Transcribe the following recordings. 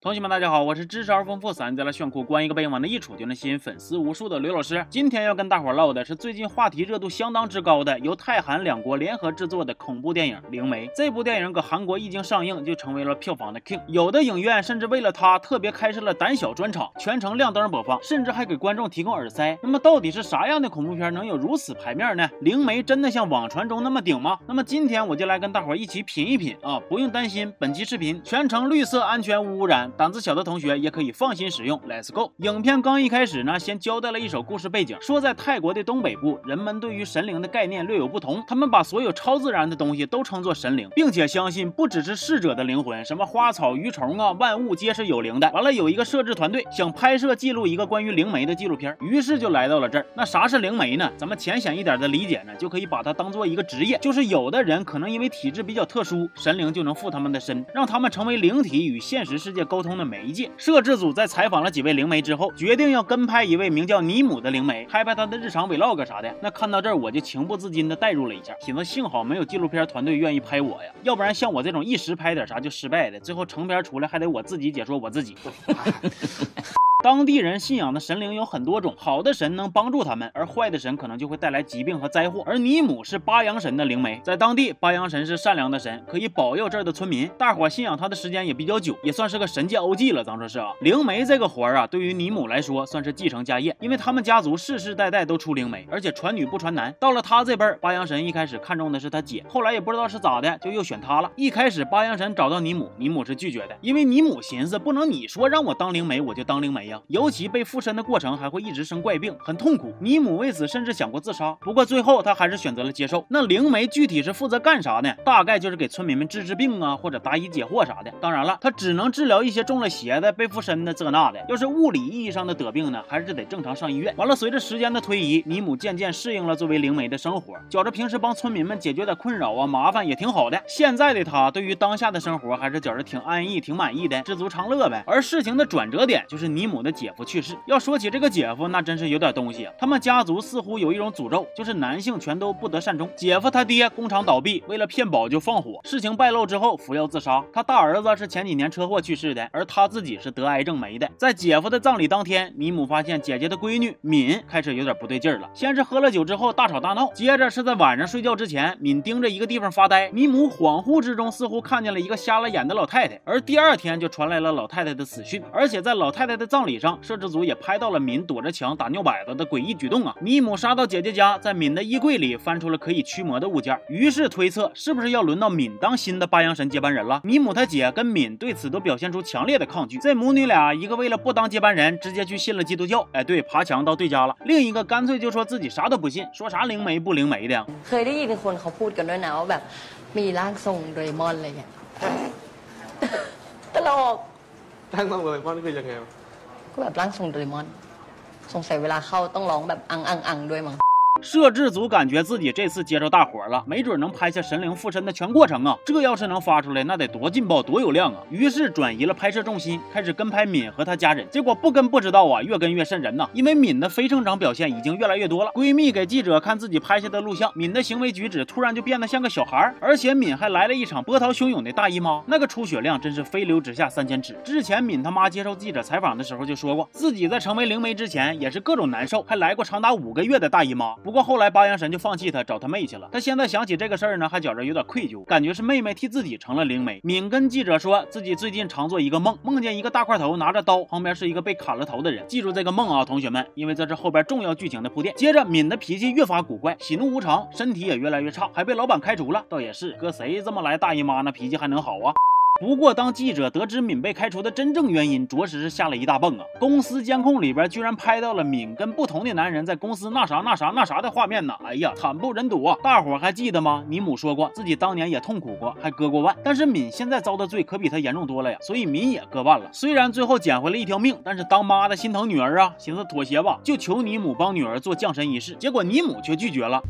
同学们，大家好，我是知识而丰富、三在了炫酷、关一个背影往那一杵就能吸引粉丝无数的刘老师。今天要跟大伙唠的是最近话题热度相当之高的由泰韩两国联合制作的恐怖电影《灵媒》。这部电影搁韩国一经上映就成为了票房的 king，有的影院甚至为了它特别开设了胆小专场，全程亮灯播放，甚至还给观众提供耳塞。那么到底是啥样的恐怖片能有如此排面呢？《灵媒》真的像网传中那么顶吗？那么今天我就来跟大伙一起品一品啊！不用担心，本期视频全程绿色、安全、无污染。胆子小的同学也可以放心使用。Let's go！影片刚一开始呢，先交代了一首故事背景，说在泰国的东北部，人们对于神灵的概念略有不同，他们把所有超自然的东西都称作神灵，并且相信不只是逝者的灵魂，什么花草鱼虫啊，万物皆是有灵的。完了，有一个摄制团队想拍摄记录一个关于灵媒的纪录片，于是就来到了这儿。那啥是灵媒呢？咱们浅显一点的理解呢，就可以把它当做一个职业，就是有的人可能因为体质比较特殊，神灵就能附他们的身，让他们成为灵体与现实世界沟沟通的媒介。摄制组在采访了几位灵媒之后，决定要跟拍一位名叫尼姆的灵媒，拍拍他的日常 vlog 啥的。那看到这儿，我就情不自禁的代入了一下，寻思幸好没有纪录片团队愿意拍我呀，要不然像我这种一时拍点啥就失败的，最后成片出来还得我自己解说我自己。当地人信仰的神灵有很多种，好的神能帮助他们，而坏的神可能就会带来疾病和灾祸。而尼姆是巴扬神的灵媒，在当地，巴扬神是善良的神，可以保佑这儿的村民。大伙信仰他的时间也比较久，也算是个神界 OG 了。咱说是啊，灵媒这个活儿啊，对于尼姆来说算是继承家业，因为他们家族世世代代都出灵媒，而且传女不传男。到了他这辈儿，巴扬神一开始看中的是他姐，后来也不知道是咋的，就又选他了。一开始巴扬神找到尼姆，尼姆是拒绝的，因为尼姆寻思不能你说让我当灵媒我就当灵媒呀，尤其被。附身的过程还会一直生怪病，很痛苦。尼姆为此甚至想过自杀，不过最后他还是选择了接受。那灵媒具体是负责干啥呢？大概就是给村民们治治病啊，或者答疑解惑啥的。当然了，他只能治疗一些中了邪的、被附身的这那的。要是物理意义上的得病呢，还是得正常上医院。完了，随着时间的推移，尼姆渐渐适应了作为灵媒的生活，觉着平时帮村民们解决点困扰啊、麻烦也挺好的。现在的他对于当下的生活还是觉着挺安逸、挺满意的，知足常乐呗。而事情的转折点就是尼姆的姐夫去世。要说起这个姐夫，那真是有点东西啊。他们家族似乎有一种诅咒，就是男性全都不得善终。姐夫他爹工厂倒闭，为了骗保就放火，事情败露之后服药自杀。他大儿子是前几年车祸去世的，而他自己是得癌症没的。在姐夫的葬礼当天，米姆发现姐姐的闺女敏开始有点不对劲了。先是喝了酒之后大吵大闹，接着是在晚上睡觉之前，敏盯着一个地方发呆。米姆恍惚之中似乎看见了一个瞎了眼的老太太。而第二天就传来了老太太的死讯，而且在老太太的葬礼上，摄制组也拍到。了敏躲着墙打尿摆子的诡异举动啊！尼姆杀到姐姐家，在敏的衣柜里翻出了可以驱魔的物件，于是推测是不是要轮到敏当新的八阳神接班人了？尼姆他姐跟敏对此都表现出强烈的抗拒。这母女俩，一个为了不当接班人，直接去信了基督教，哎，对，爬墙到对家了；另一个干脆就说自己啥都不信，说啥灵媒不灵媒的。เคยได้ยินคนเขาพูดกันด้วยนะว่าแบบมีร่างทรงโดเรมอนอะไรเงี้ยตลกร่างทรงโดเรมอนคือยังไงก็ แบบร่างทรงโดเรมอน สงสัยเวลาเข้าต้องร้องแบบอังอังอังด้วยมั้ง 摄制组感觉自己这次接着大活了，没准能拍下神灵附身的全过程啊！这要是能发出来，那得多劲爆，多有量啊！于是转移了拍摄重心，开始跟拍敏和她家人。结果不跟不知道啊，越跟越瘆人呐！因为敏的非正常表现已经越来越多了。闺蜜给记者看自己拍下的录像，敏的行为举止突然就变得像个小孩，而且敏还来了一场波涛汹涌的大姨妈，那个出血量真是飞流直下三千尺。之前敏他妈接受记者采访的时候就说过，自己在成为灵媒之前也是各种难受，还来过长达五个月的大姨妈。不过后来八阳神就放弃他，找他妹去了。他现在想起这个事儿呢，还觉着有点愧疚，感觉是妹妹替自己成了灵媒。敏跟记者说自己最近常做一个梦，梦见一个大块头拿着刀，旁边是一个被砍了头的人。记住这个梦啊，同学们，因为这是后边重要剧情的铺垫。接着敏的脾气越发古怪，喜怒无常，身体也越来越差，还被老板开除了。倒也是，搁谁这么来大姨妈，那脾气还能好啊？不过，当记者得知敏被开除的真正原因，着实是吓了一大蹦啊！公司监控里边居然拍到了敏跟不同的男人在公司那啥那啥那啥的画面呢！哎呀，惨不忍睹啊！大伙还记得吗？尼姆说过自己当年也痛苦过，还割过腕。但是敏现在遭的罪可比他严重多了呀，所以敏也割腕了。虽然最后捡回了一条命，但是当妈的心疼女儿啊，寻思妥协吧，就求尼姆帮女儿做降神仪式。结果尼姆却拒绝了。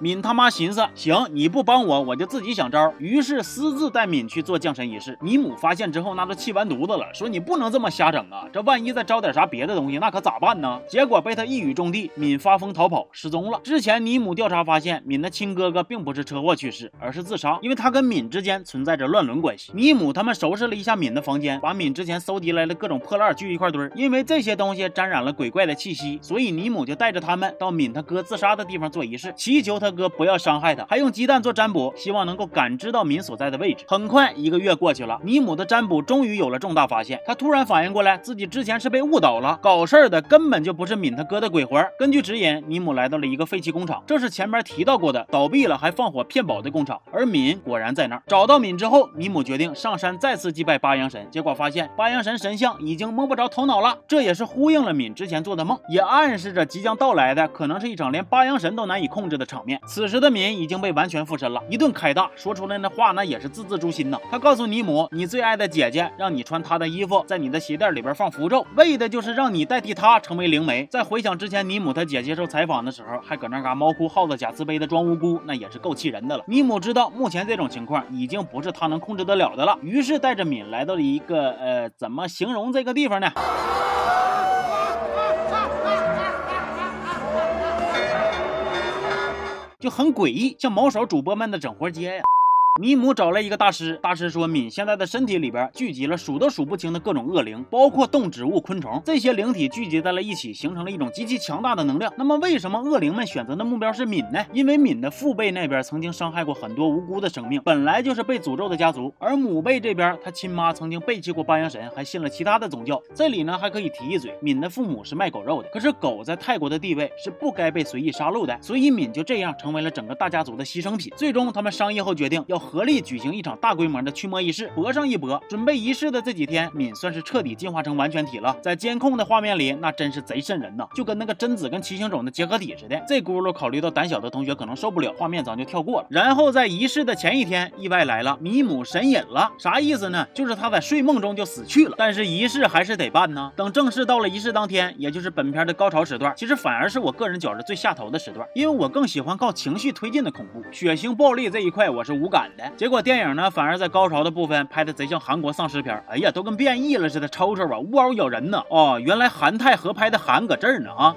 敏他妈寻思，行，你不帮我，我就自己想招。于于是私自带敏去做降神仪式。尼姆发现之后，那都气完犊子了，说你不能这么瞎整啊！这万一再招点啥别的东西，那可咋办呢？结果被他一语中的，敏发疯逃跑失踪了。之前尼姆调查发现，敏的亲哥哥并不是车祸去世，而是自杀，因为他跟敏之间存在着乱伦关系。尼姆他们收拾了一下敏的房间，把敏之前搜集来的各种破烂聚一块堆，因为这些东西沾染了鬼怪的气息，所以尼姆就带着他们到敏他哥自杀的地方做仪式，祈求他哥不要伤害他，还用鸡蛋做占卜，希望能够感知到敏所在的位置。很快一个月过去了，尼姆的占卜终于有了重大发现，他突然反应过来，自己之前是被误导了，搞事儿的根本就不是敏他哥的鬼魂。根据指引，尼姆来到了一个废弃工厂，这是前面提到过的倒闭了还放火骗保的工厂，而敏果然在那儿。找到敏之后，尼姆决定上山再次祭拜八阳神，结果发现八阳神神像已经摸不着头脑了，这也是呼应了敏之前做的梦，也暗示着即将到来的可能是一场连八阳神都难以控制的场面。此时的敏已经被完全附身了，一顿开大，说出来那话那也是字字诛心呐。他告诉尼姆，你最爱的姐姐让你穿她的衣服，在你的鞋垫里边放符咒，为的就是让你代替她成为灵媒。在回想之前尼姆他姐接受采访的时候，还搁那嘎猫哭耗子假慈悲的装无辜，那也是够气人的了。尼姆知道目前这种情况已经不是他能控制得了的了，于是带着敏来到了一个呃，怎么形容这个地方呢？就很诡异，像毛手主播们的整活街呀。米姆找来一个大师，大师说敏现在的身体里边聚集了数都数不清的各种恶灵，包括动植物、昆虫，这些灵体聚集在了一起，形成了一种极其强大的能量。那么为什么恶灵们选择的目标是敏呢？因为敏的父辈那边曾经伤害过很多无辜的生命，本来就是被诅咒的家族，而母辈这边他亲妈曾经背弃过八阳神，还信了其他的宗教。这里呢还可以提一嘴，敏的父母是卖狗肉的，可是狗在泰国的地位是不该被随意杀戮的，所以敏就这样成为了整个大家族的牺牲品。最终他们商议后决定要。合力举行一场大规模的驱魔仪式，搏上一搏。准备仪式的这几天，敏算是彻底进化成完全体了。在监控的画面里，那真是贼瘆人呐，就跟那个贞子跟七星种的结合体似的。这轱辘考虑到胆小的同学可能受不了，画面咱就跳过了。然后在仪式的前一天，意外来了，米姆神隐了，啥意思呢？就是他在睡梦中就死去了。但是仪式还是得办呢。等正式到了仪式当天，也就是本片的高潮时段，其实反而是我个人觉着最下头的时段，因为我更喜欢靠情绪推进的恐怖，血腥暴力这一块我是无感的。结果电影呢，反而在高潮的部分拍的贼像韩国丧尸片，哎呀，都跟变异了似的，抽抽啊，呜嗷咬人呢。哦，原来韩泰合拍的韩搁这儿呢啊。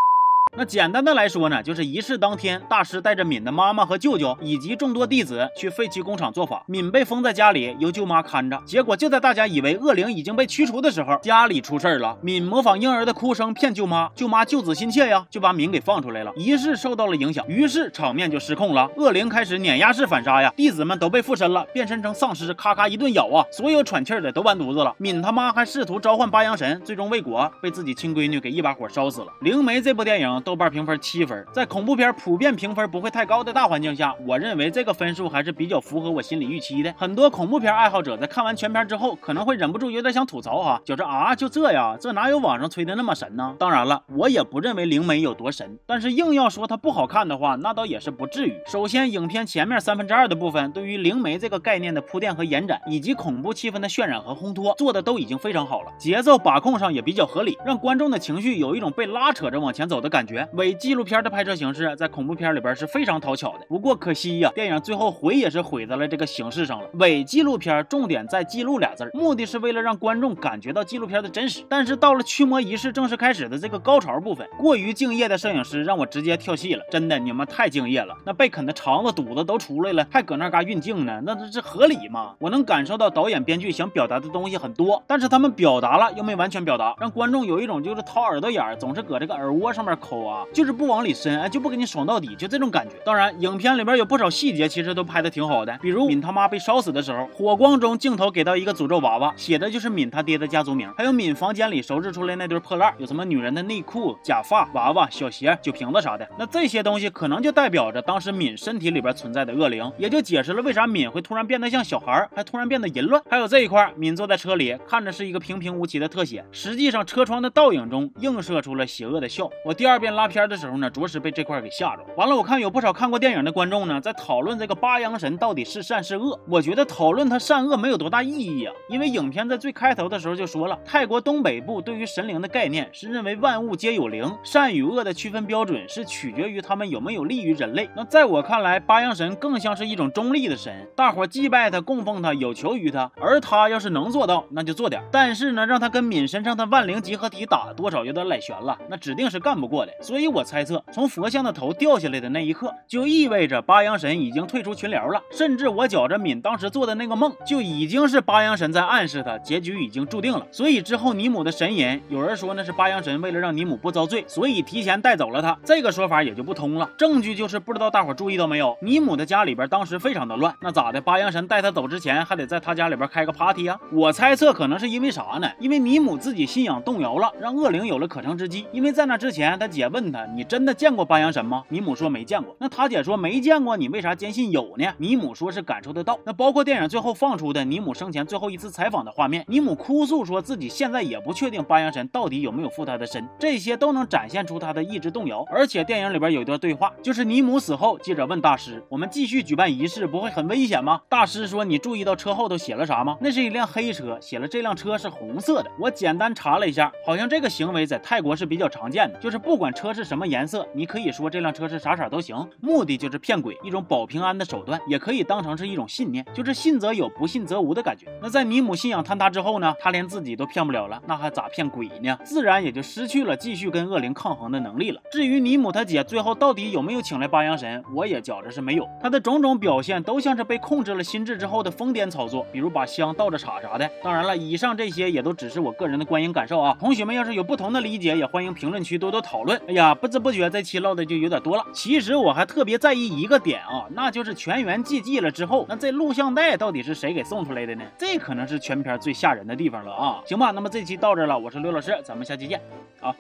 那简单的来说呢，就是仪式当天，大师带着敏的妈妈和舅舅以及众多弟子去废弃工厂做法。敏被封在家里，由舅妈看着。结果就在大家以为恶灵已经被驱除的时候，家里出事儿了。敏模仿婴儿的哭声骗舅妈，舅妈救子心切呀，就把敏给放出来了。仪式受到了影响，于是场面就失控了。恶灵开始碾压式反杀呀，弟子们都被附身了，变身成丧尸，咔咔一顿咬啊，所有喘气的都完犊子了。敏他妈还试图召唤八阳神，最终未果，被自己亲闺女给一把火烧死了。灵媒这部电影。豆瓣评分七分，在恐怖片普遍评分不会太高的大环境下，我认为这个分数还是比较符合我心理预期的。很多恐怖片爱好者在看完全片之后，可能会忍不住有点想吐槽哈，觉着啊，就这呀，这哪有网上吹的那么神呢？当然了，我也不认为灵媒有多神，但是硬要说它不好看的话，那倒也是不至于。首先，影片前面三分之二的部分，对于灵媒这个概念的铺垫和延展，以及恐怖气氛的渲染和烘托，做的都已经非常好了，节奏把控上也比较合理，让观众的情绪有一种被拉扯着往前走的感觉。伪纪录片的拍摄形式在恐怖片里边是非常讨巧的，不过可惜呀，电影最后毁也是毁在了这个形式上了。伪纪录片重点在“记录”俩字，目的是为了让观众感觉到纪录片的真实。但是到了驱魔仪式正式开始的这个高潮部分，过于敬业的摄影师让我直接跳戏了。真的，你们太敬业了，那被啃的肠子、肚子都出来了，还搁那嘎运镜呢，那这这合理吗？我能感受到导演、编剧想表达的东西很多，但是他们表达了又没完全表达，让观众有一种就是掏耳朵眼儿，总是搁这个耳窝上面抠啊。就是不往里伸，哎，就不给你爽到底，就这种感觉。当然，影片里边有不少细节，其实都拍的挺好的。比如敏他妈被烧死的时候，火光中镜头给到一个诅咒娃娃，写的就是敏他爹的家族名。还有敏房间里收拾出来那堆破烂，有什么女人的内裤、假发、娃娃、小鞋、酒瓶子啥的。那这些东西可能就代表着当时敏身体里边存在的恶灵，也就解释了为啥敏会突然变得像小孩，还突然变得淫乱。还有这一块，敏坐在车里，看着是一个平平无奇的特写，实际上车窗的倒影中映射出了邪恶的笑。我第二遍。边拉片的时候呢，着实被这块给吓着。完了，我看有不少看过电影的观众呢，在讨论这个八阳神到底是善是恶。我觉得讨论他善恶没有多大意义啊，因为影片在最开头的时候就说了，泰国东北部对于神灵的概念是认为万物皆有灵，善与恶的区分标准是取决于他们有没有利于人类。那在我看来，八阳神更像是一种中立的神，大伙祭拜他、供奉他、有求于他，而他要是能做到，那就做点。但是呢，让他跟敏身上的万灵集合体打，多少有点赖悬了，那指定是干不过的。所以我猜测，从佛像的头掉下来的那一刻，就意味着八阳神已经退出群聊了。甚至我觉着敏当时做的那个梦，就已经是八阳神在暗示他结局已经注定了。所以之后尼姆的神隐，有人说那是八阳神为了让尼姆不遭罪，所以提前带走了他。这个说法也就不通了。证据就是不知道大伙注意到没有，尼姆的家里边当时非常的乱。那咋的？八阳神带他走之前，还得在他家里边开个 party 啊？我猜测可能是因为啥呢？因为尼姆自己信仰动摇了，让恶灵有了可乘之机。因为在那之前，他姐问他：“你真的见过八阳神吗？”尼姆说没见过。那他姐说没见过，你为啥坚信有呢？尼姆说是感受得到。那包括电影最后放出的尼姆生前最后一次采访的画面，尼姆哭诉说自己现在也不确定八阳神到底有没有附他的身，这些都能展现出他的意志动摇。而且电影里边有一段对话，就是尼姆死后，记者问大师：“我们继续举办仪式不会很危险吗？”大师说：“你注意到车后头写了啥吗？那是一辆黑车，写了这辆车是红色的。我简单查了一下，好像这个行为在泰国是比较常见的，就是不管车是什么颜色，你可以说这辆车是啥色都行，目的就是骗鬼，一种保平安的手段，也可以当成是一种信念，就是信则有，不信则无的感觉。那在尼姆信仰坍塌之后呢，他连自己都骗不了了，那还咋骗鬼呢？自然也就失去了继续跟恶灵抗衡的能力了。至于尼姆他姐最后到底有没有请来八阳神，我也觉着是没有，他的种种表现都像是被控制了心智之后的疯癫操作，比如把香倒着插啥的。当然了，以上这些也都只是我个人的观影感受啊。同学们要是有不同的理解，也欢迎评论区多多讨论。哎呀，不知不觉这期唠的就有点多了。其实我还特别在意一个点啊，那就是全员寂寂了之后，那这录像带到底是谁给送出来的呢？这可能是全片最吓人的地方了啊。行吧，那么这期到这了，我是刘老师，咱们下期见，啊。